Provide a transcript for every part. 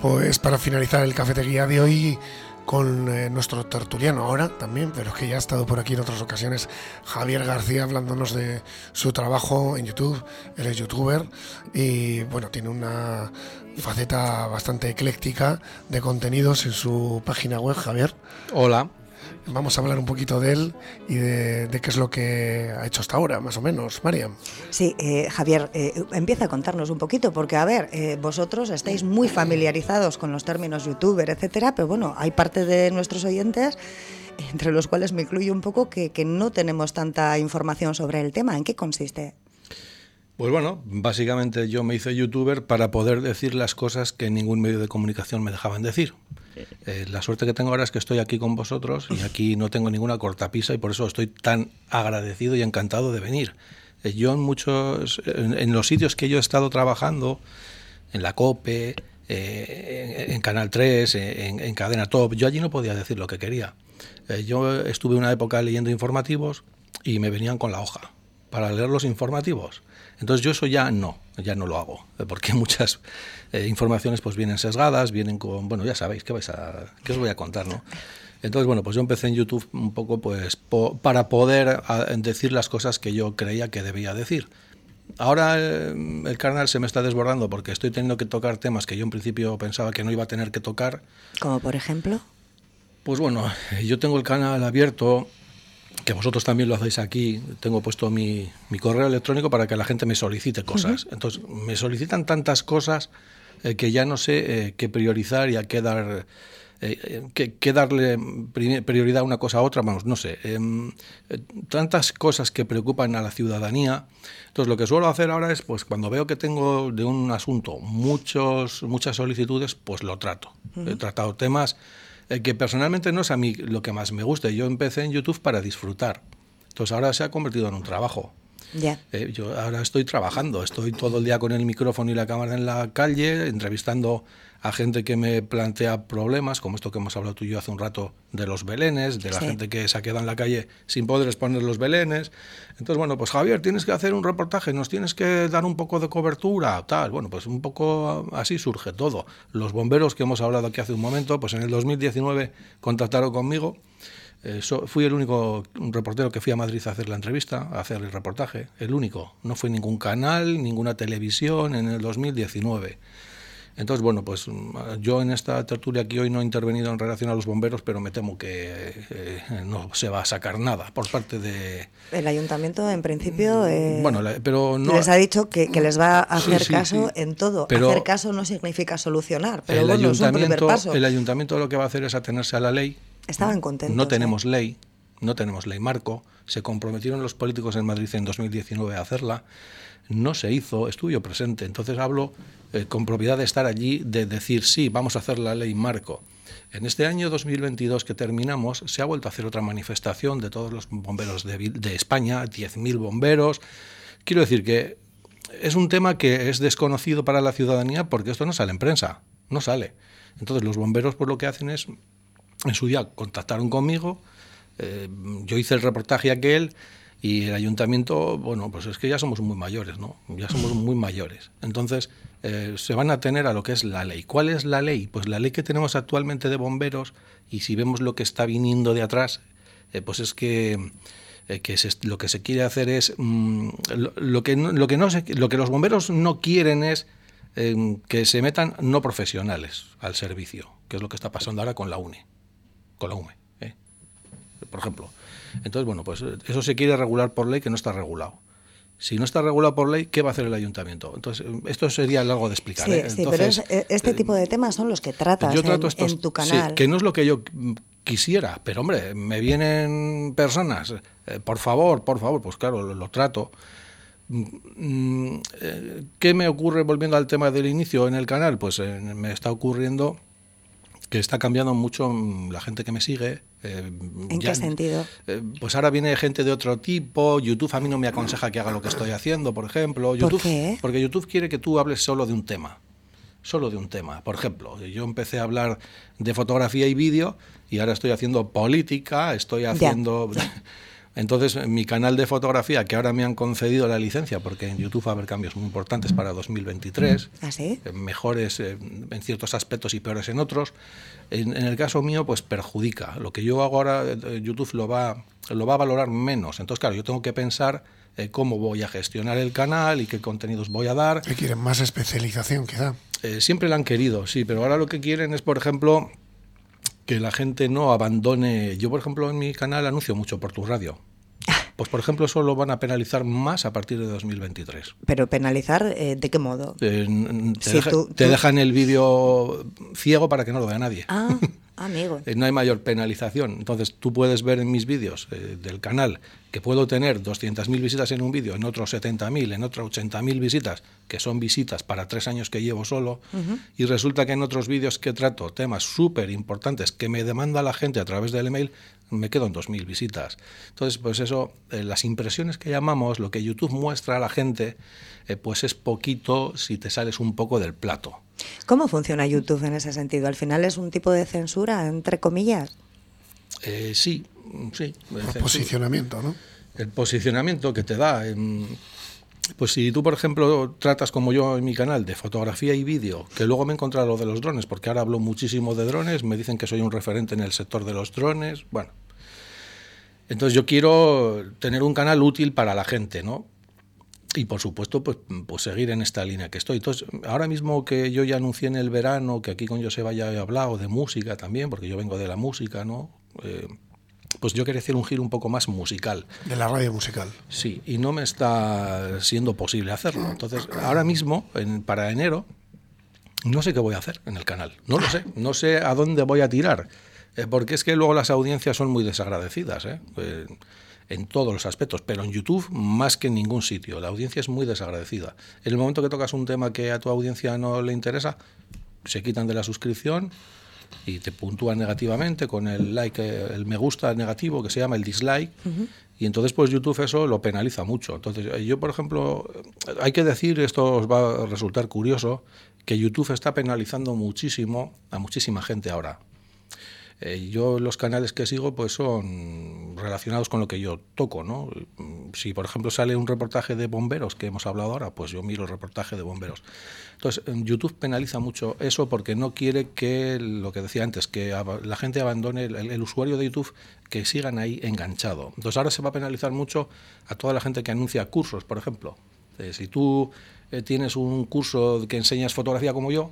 Pues para finalizar el cafetería de hoy con eh, nuestro tertuliano ahora también, pero es que ya ha estado por aquí en otras ocasiones Javier García hablándonos de su trabajo en YouTube. Él es youtuber y bueno, tiene una faceta bastante ecléctica de contenidos en su página web, Javier. Hola. Vamos a hablar un poquito de él y de, qué es lo que ha hecho hasta ahora, más o menos. Mariam. Sí, eh, Javier, eh, empieza a contarnos un poquito, porque a ver, eh, vosotros estáis muy familiarizados con los términos youtuber, etcétera, pero bueno, hay parte de nuestros oyentes entre los cuales me incluyo un poco, que, que no tenemos tanta información sobre el tema. ¿En qué consiste? Pues bueno, básicamente yo me hice youtuber para poder decir las cosas que ningún medio de comunicación me dejaban decir. Eh, la suerte que tengo ahora es que estoy aquí con vosotros y aquí no tengo ninguna cortapisa y por eso estoy tan agradecido y encantado de venir. Eh, yo en muchos, en, los sitios que yo he estado trabajando, en la COPE, eh, en, Canal 3, en, Cadena Top, yo allí no podía decir lo que quería. yo estuve una época leyendo informativos y me venían con la hoja para leer los informativos. Entonces yo eso ya no, ya no lo hago, porque muchas eh, informaciones pues vienen sesgadas, vienen con, bueno, ya sabéis, ¿qué, vais a, qué os voy a contar, no? Entonces, bueno, pues yo empecé en YouTube un poco pues para poder decir las cosas que yo creía que debía decir. Ahora eh, el canal se me está desbordando porque estoy teniendo que tocar temas que yo en principio pensaba que no iba a tener que tocar. Como por ejemplo. Pues bueno, yo tengo el canal abierto que vosotros también lo hacéis aquí, tengo puesto mi, correo electrónico para que la gente me solicite cosas. Entonces, me solicitan tantas cosas eh, que ya no sé eh, qué priorizar y a qué dar... Eh, qué, darle prioridad a una cosa a otra, vamos, no sé. Em, tantas cosas que preocupan a la ciudadanía. Entonces, lo que suelo hacer ahora es, pues, cuando veo que tengo de un asunto muchos, muchas solicitudes, pues lo trato. He tratado temas eh, que personalmente no es a mí lo que más me gusta. Yo empecé en YouTube para disfrutar. Entonces ahora se ha convertido en un trabajo. Ya. Eh, yo ahora estoy trabajando, estoy todo el día con el micrófono y la cámara en la calle, entrevistando a gente que me plantea problemas, como esto que hemos hablado tú y yo hace un rato de los belenes, de la gente que se ha quedado en la calle sin poder exponer los belenes. Entonces, bueno, pues Javier, tienes que hacer un reportaje, nos tienes que dar un poco de cobertura, tal. Bueno, pues un poco así surge todo. Los bomberos que hemos hablado aquí hace un momento, pues en el 2019 contactaron conmigo. Eh, fui el único reportero que fui a Madrid a hacer la entrevista, a hacer el reportaje, el único. No fue ningún canal, ninguna televisión en el 2019. Entonces, bueno, pues mm, yo en esta tertulia aquí hoy no he intervenido en relación a los bomberos, pero me temo que eh, no se va a sacar nada por parte de... El ayuntamiento, en principio, mm, eh, bueno, pero no... les ha dicho que, les va a hacer caso en todo. hacer caso no significa solucionar, pero bueno, es un primer paso. El ayuntamiento lo que va a hacer es atenerse a la ley. Estaban contentos. No tenemos ley, no tenemos ley marco. Se comprometieron los políticos en Madrid en 2019 a hacerla no se hizo, estuve presente, entonces hablo eh, con propiedad de estar allí, de decir, sí, vamos a hacer la ley marco. En este año 2022 que terminamos, se ha vuelto a hacer otra manifestación de todos los bomberos de, de España, 10.000 bomberos. Quiero decir que es un tema que es desconocido para la ciudadanía porque esto no sale en prensa, no sale. Entonces los bomberos pues lo que hacen es, en su día contactaron conmigo, eh, yo hice el reportaje aquel, y el ayuntamiento, bueno, pues es que ya somos muy mayores, ¿no? Ya somos muy mayores. Entonces, eh, se van a tener a lo que es la ley. ¿Cuál es la ley? Pues la ley que tenemos actualmente de bomberos, y si vemos lo que está viniendo de atrás, eh, pues es que, eh, lo que se quiere hacer es. Mm, lo, que no, lo, que no lo que los bomberos no quieren es que se metan no profesionales al servicio, que es lo que está pasando ahora con la UNE. Con la UME. Por ejemplo entonces, bueno, pues eso se quiere regular por ley que no está regulado. Si no está regulado por ley, ¿qué va a hacer el ayuntamiento? Entonces, esto sería largo de explicar. Sí, ¿eh? sí pero eh, este tipo de temas son los que tratas en, tu canal. Sí, que no es lo que yo quisiera, pero hombre, me vienen personas, eh, por favor, por favor, pues claro, lo, trato. Mm, ¿Qué me ocurre volviendo al tema del inicio en el canal? Pues me está ocurriendo que está cambiando mucho mm, la gente que me sigue. Eh, ¿En qué sentido? Eh, pues ahora viene gente de otro tipo. YouTube a mí no me aconseja que haga lo que estoy haciendo, por ejemplo. YouTube, ¿Por qué? Porque YouTube quiere que tú hables solo de un tema. Solo de un tema. Por ejemplo, yo empecé a hablar de fotografía y vídeo y ahora estoy haciendo política, estoy haciendo... Entonces, mi canal de fotografía, que ahora me han concedido la licencia, porque en YouTube va a haber cambios muy importantes para 2023, ¿Ah, sí? eh, mejores eh, en ciertos aspectos y peores en otros, en, en, el caso mío, pues perjudica. Lo que yo hago ahora, eh, YouTube lo va, lo va a valorar menos. Entonces, claro, yo tengo que pensar eh, cómo voy a gestionar el canal y qué contenidos voy a dar. ¿Qué quieren? Más especialización, quizá. Eh, siempre la han querido, sí, pero ahora lo que quieren es, por ejemplo, que la gente no abandone. Yo, por ejemplo, en mi canal anuncio mucho por tu radio. Pues, por ejemplo, eso lo van a penalizar más a partir de 2023. Pero penalizar, eh, ¿de qué modo? Eh, te, Sí, deja- tú- te tú- dejan el vídeo ciego para que no lo vea nadie. Ah, amigo. Eh, no hay mayor penalización. Entonces, tú puedes ver en mis vídeos eh, del canal que puedo tener 200.000 visitas en un vídeo, en otro 70.000, en otro 80.000 visitas, que son visitas para tres años que llevo solo, y resulta que en otros vídeos que trato temas súper importantes que me demanda la gente a través del email, me quedo en 2.000 visitas. Entonces, pues eso, eh, las impresiones que llamamos, lo que YouTube muestra a la gente, eh, pues es poquito si te sales un poco del plato. ¿Cómo funciona YouTube en ese sentido? Al final es un tipo de censura, entre comillas. Eh, sí, sí. Por posicionamiento, ¿no? el posicionamiento que te da. em, Pues si tú, por ejemplo, tratas como yo en mi canal de fotografía y vídeo, que luego me he encontrado lo de los drones, porque ahora hablo muchísimo de drones, me dicen que soy un referente en el sector de los drones, bueno. Entonces yo quiero tener un canal útil para la gente, ¿no? Y por supuesto, pues, pues seguir en esta línea que estoy. Entonces, ahora mismo que yo ya anuncié en el verano, que aquí con Joseba ya he hablado de música también, porque yo vengo de la música, ¿no? Eh, pues yo quería hacer un giro un poco más musical. De la radio musical. Sí, y no me está siendo posible hacerlo. Entonces, ahora mismo, en- para enero, no sé qué voy a hacer en el canal. No lo sé. No sé a dónde voy a tirar. Eh, porque es que luego las audiencias son muy desagradecidas, ¿eh? Eh, en todos los aspectos, pero en YouTube más que en ningún sitio. La audiencia es muy desagradecida. En el momento que tocas un tema que a tu audiencia no le interesa, se quitan de la suscripción y te puntúan negativamente con el like, eh, el me gusta negativo que se llama el dislike. Y entonces pues YouTube eso lo penaliza mucho. Entonces eh, yo, por ejemplo, eh, hay que decir, esto os va a resultar curioso, que YouTube está penalizando muchísimo a muchísima gente ahora. Eh, yo los canales que sigo pues son relacionados con lo que yo toco, ¿no? Si por ejemplo sale un reportaje de bomberos que hemos hablado ahora, pues yo miro el reportaje de bomberos. Entonces en YouTube penaliza mucho eso porque no quiere que lo que decía antes, que la gente abandone el, el usuario de YouTube, que sigan ahí enganchado. Entonces ahora se va a penalizar mucho a toda la gente que anuncia cursos, por ejemplo. Eh, si tú eh, tienes un curso que enseñas fotografía como yo,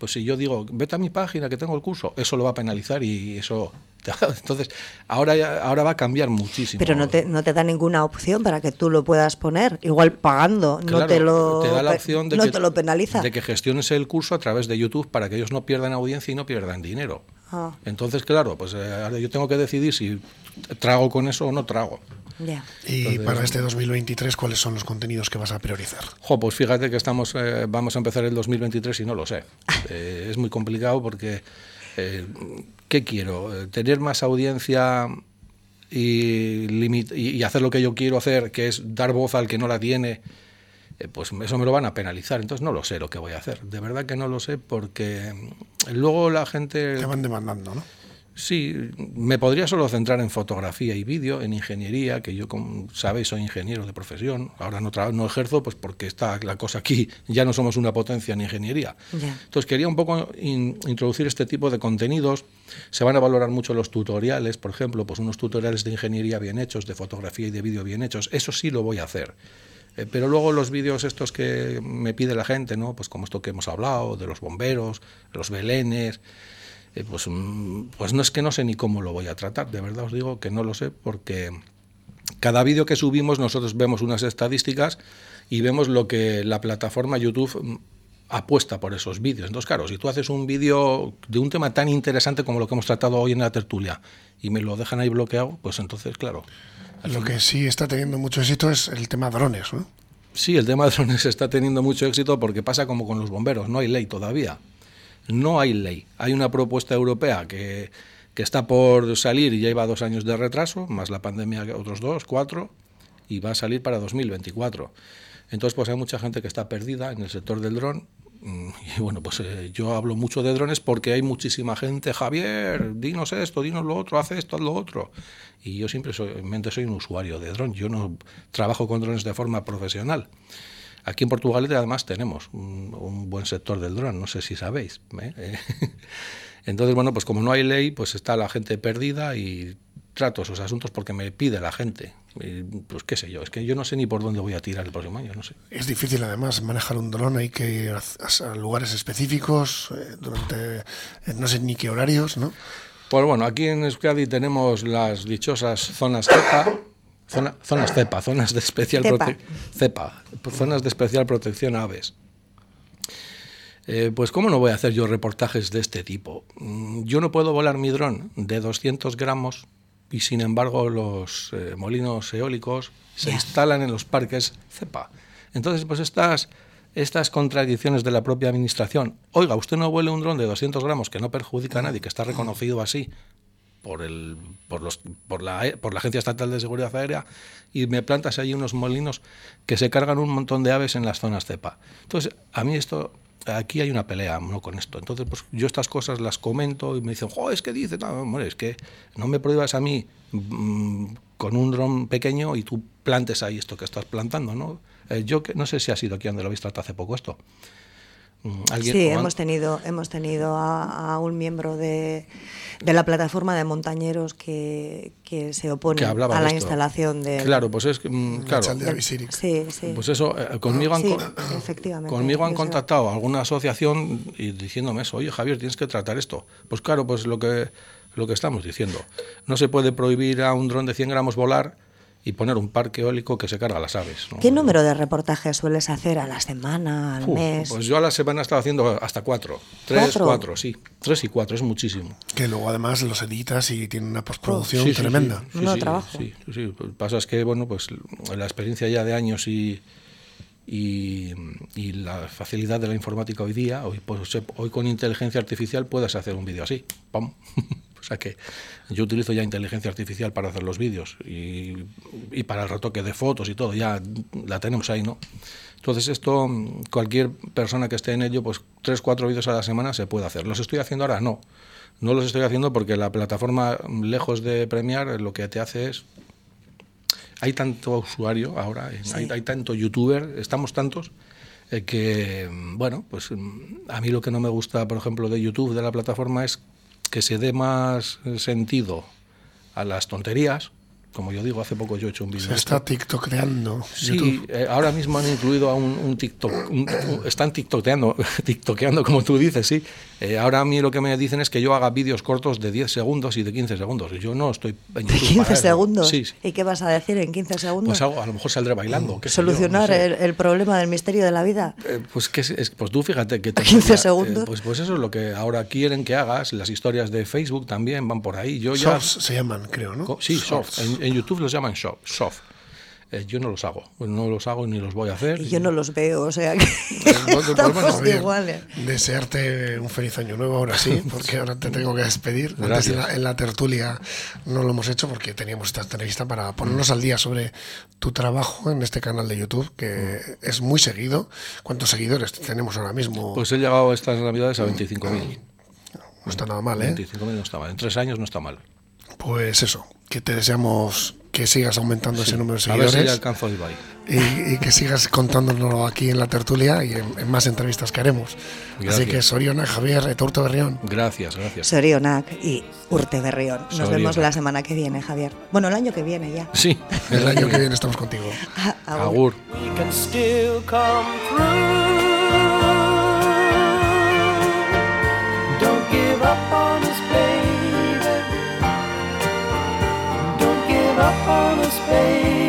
pues si yo digo, vete a mi página que tengo el curso, eso lo va a penalizar y eso... Entonces, ahora, ahora va a cambiar muchísimo. Pero no te, no te da ninguna opción para que tú lo puedas poner, igual pagando, no te lo, te da la pe- opción de no que, te lo penaliza. de que gestiones el curso a través de YouTube para que ellos no pierdan audiencia y no pierdan dinero. Ah. Entonces, claro, pues eh, ahora yo tengo que decidir si trago con eso o no trago. Ya. Y Entonces- para este 2023, ¿cuáles son los contenidos que vas a priorizar? Jo, pues fíjate que estamos, eh, vamos a empezar el 2023 y no lo sé. Eh, es muy complicado porque, eh, ¿qué quiero? Eh, ¿Tener más audiencia y, limit- y, y hacer lo que yo quiero hacer, que es dar voz al que no la tiene? Eh, pues eso me lo van a penalizar. Entonces no lo sé lo que voy a hacer. De verdad que no lo sé porque luego la gente... Te van demandando, ¿no? Sí, me podría solo centrar en fotografía y vídeo, en ingeniería, que yo, como sabéis, soy ingeniero de profesión. Ahora no, tra- no ejerzo, pues porque está la cosa aquí, ya no somos una potencia en ingeniería. Ya. Entonces quería un poco in- introducir este tipo de contenidos. Se van a valorar mucho los tutoriales, por ejemplo, pues unos tutoriales de ingeniería bien hechos, de fotografía y de vídeo bien hechos. Eso sí lo voy a hacer. Eh, pero luego los vídeos estos que me pide la gente, ¿no? Pues como esto que hemos hablado, de los bomberos, los belenes, eh, pues, mm, pues no es que no sé ni cómo lo voy a tratar, de verdad os digo que no lo sé porque cada vídeo que subimos nosotros vemos unas estadísticas y vemos lo que la plataforma YouTube mm, apuesta por esos vídeos. Entonces, claro, si tú haces un vídeo de un tema tan interesante como lo que hemos tratado hoy en la tertulia y me lo dejan ahí bloqueado, pues entonces, claro. Lo que sí está teniendo mucho éxito es el tema drones, ¿no? Sí, el tema drones está teniendo mucho éxito porque pasa como con los bomberos, no hay ley todavía. No hay ley. Hay una propuesta europea que, que está por salir y ya lleva dos años de retraso, más la pandemia que otros dos, cuatro, y va a salir para 2024. Entonces, pues hay mucha gente que está perdida en el sector del dron Mm, Y bueno, pues eh, yo hablo mucho de drones porque hay muchísima gente, Javier, dinos esto, dinos lo otro, haz esto, haz lo otro. Y yo siempre soy, en mente soy un usuario de dron, yo no trabajo con drones de forma profesional. Aquí en Portugal además tenemos un, un buen sector del dron, no sé si sabéis. ¿eh? Entonces, bueno, pues como no hay ley, pues está la gente perdida y trato esos asuntos porque me pide la gente. Y, pues qué sé yo, es que yo no sé ni por dónde voy a tirar el próximo año, no sé. Es difícil además manejar un dron, hay que ir a, a lugares específicos, eh, durante eh, no sé ni qué horarios, ¿no? Pues bueno, aquí en Euskadi tenemos las dichosas zonas CEPA, zona- zonas CEPA, zonas de especial Cepa. prote- CEPA, zonas de especial protección a aves. Eh, pues cómo no voy a hacer yo reportajes de este tipo. Mm, Yo no puedo volar mi dron de 200 gramos y sin embargo los eh, molinos eólicos se instalan en los parques CEPA. Entonces, pues estas, estas contradicciones de la propia administración. Oiga, usted no vuele un dron de 200 gramos que no perjudica a nadie, que está reconocido así por, el, por, los, por, la, por la Agencia Estatal de Seguridad Aérea y me plantas ahí unos molinos que se cargan un montón de aves en las zonas cepa. Entonces, a mí esto, aquí hay una pelea ¿no? con esto. Entonces, pues yo estas cosas las comento y me dicen, jo, es que dice, no, es que no me prohíbas a mí mm, con un dron pequeño y tú plantes ahí esto que estás plantando, ¿no? Eh, yo que no sé si ha sido aquí donde lo habéis tratado hace poco esto. ¿Alguien- Sí, hemos tenido, hemos tenido a, a un miembro de, de la plataforma de montañeros que, que se opone que a la esto. instalación de... Claro, pues es mm, claro, de. Sí, sí. Pues eso, eh, conmigo han, Sí, co- efectivamente. conmigo han contactado a alguna asociación y diciéndome eso, oye Javier, tienes que tratar esto. Pues claro, pues lo que, lo que estamos diciendo. No se puede prohibir a un dron de 100 gramos volar y poner un parque eólico que se carga a las aves. ¿no? ¿Qué número de reportajes sueles hacer a la semana, al Uf, mes? Pues yo a la semana he estado haciendo hasta cuatro. Tres, ¿Cuatro? cuatro, sí. Tres y cuatro, es muchísimo. Que luego además los editas y tienen una postproducción Sí, sí, tremenda. sí, No, sí, trabajo. Sí, sí, que pasa es que, bueno, pues la experiencia ya de años y, y, y la facilidad de la informática hoy día, hoy, pues, hoy con inteligencia artificial puedes hacer un vídeo así. ¡Pam! o sea que yo utilizo ya inteligencia artificial para hacer los vídeos y, y para el retoque de fotos y todo, ya la tenemos ahí, ¿no? Entonces esto, cualquier persona que esté en ello, pues tres, cuatro vídeos a la semana se puede hacer. ¿Los estoy haciendo ahora? No. No los estoy haciendo porque la plataforma, lejos de premiar, lo que te hace es hay tanto usuario ahora, Sí. hay, hay tanto youtuber, estamos tantos, eh, que, bueno, pues a mí lo que no me gusta, por ejemplo, de YouTube, de la plataforma, es que se dé más eh, sentido a las tonterías. Como yo digo, hace poco yo he hecho un vídeo. Se está tiktokeando Sí, eh, ahora mismo han incluido a un, un TikTok, un- un- están tiktokeando, tiktokeando como tú dices, sí. Eh, ahora a mí lo que me dicen es que yo haga vídeos cortos de 10 segundos y de 15 segundos. Y yo no estoy en ¿De YouTube 15 para eso. segundos? Sí, sí. ¿Y qué vas a decir en 15 segundos? Pues algo- a lo mejor saldré bailando. qué sé yo, no ¿Solucionar sé. el, el problema del misterio de la vida? Eh, pues, que es, es- pues tú fíjate que... te 15 enseña, segundos. eh, pues, pues eso es lo que ahora quieren que hagas. Las historias de Facebook también van por ahí. Yo ya... Shorts se llaman, creo, ¿no? Sí, shorts. En, en YouTube los llaman short, soft. Eh, yo no los hago. No los hago ni los voy a hacer. Y yo no los veo, o sea que bueno, estamos Javier, iguales. Desearte un feliz año nuevo ahora sí, porque ahora te tengo que despedir. Antes Gracias. en la, en la tertulia no lo hemos hecho porque teníamos esta entrevista para ponernos al día sobre tu trabajo en este canal de YouTube, que es muy seguido. ¿Cuántos seguidores tenemos ahora mismo? Pues he llegado estas navidades a 25.000. no está nada mal, ¿eh? 25.000 no está mal. En tres años no está mal. Pues eso, que te deseamos que sigas aumentando ese número de A ver si ya seguidores alcanzo a Ibai. y, y que sigas contándonos aquí en la tertulia y en, en más entrevistas que haremos. Así que Soriona, Javier, Etorto Berrión. Gracias, gracias. Sorionak y Urte Berrión. Nos vemos la semana que viene, Javier. Bueno, el año que viene ya. Sí, El año que viene estamos contigo. Agur. Agur. space.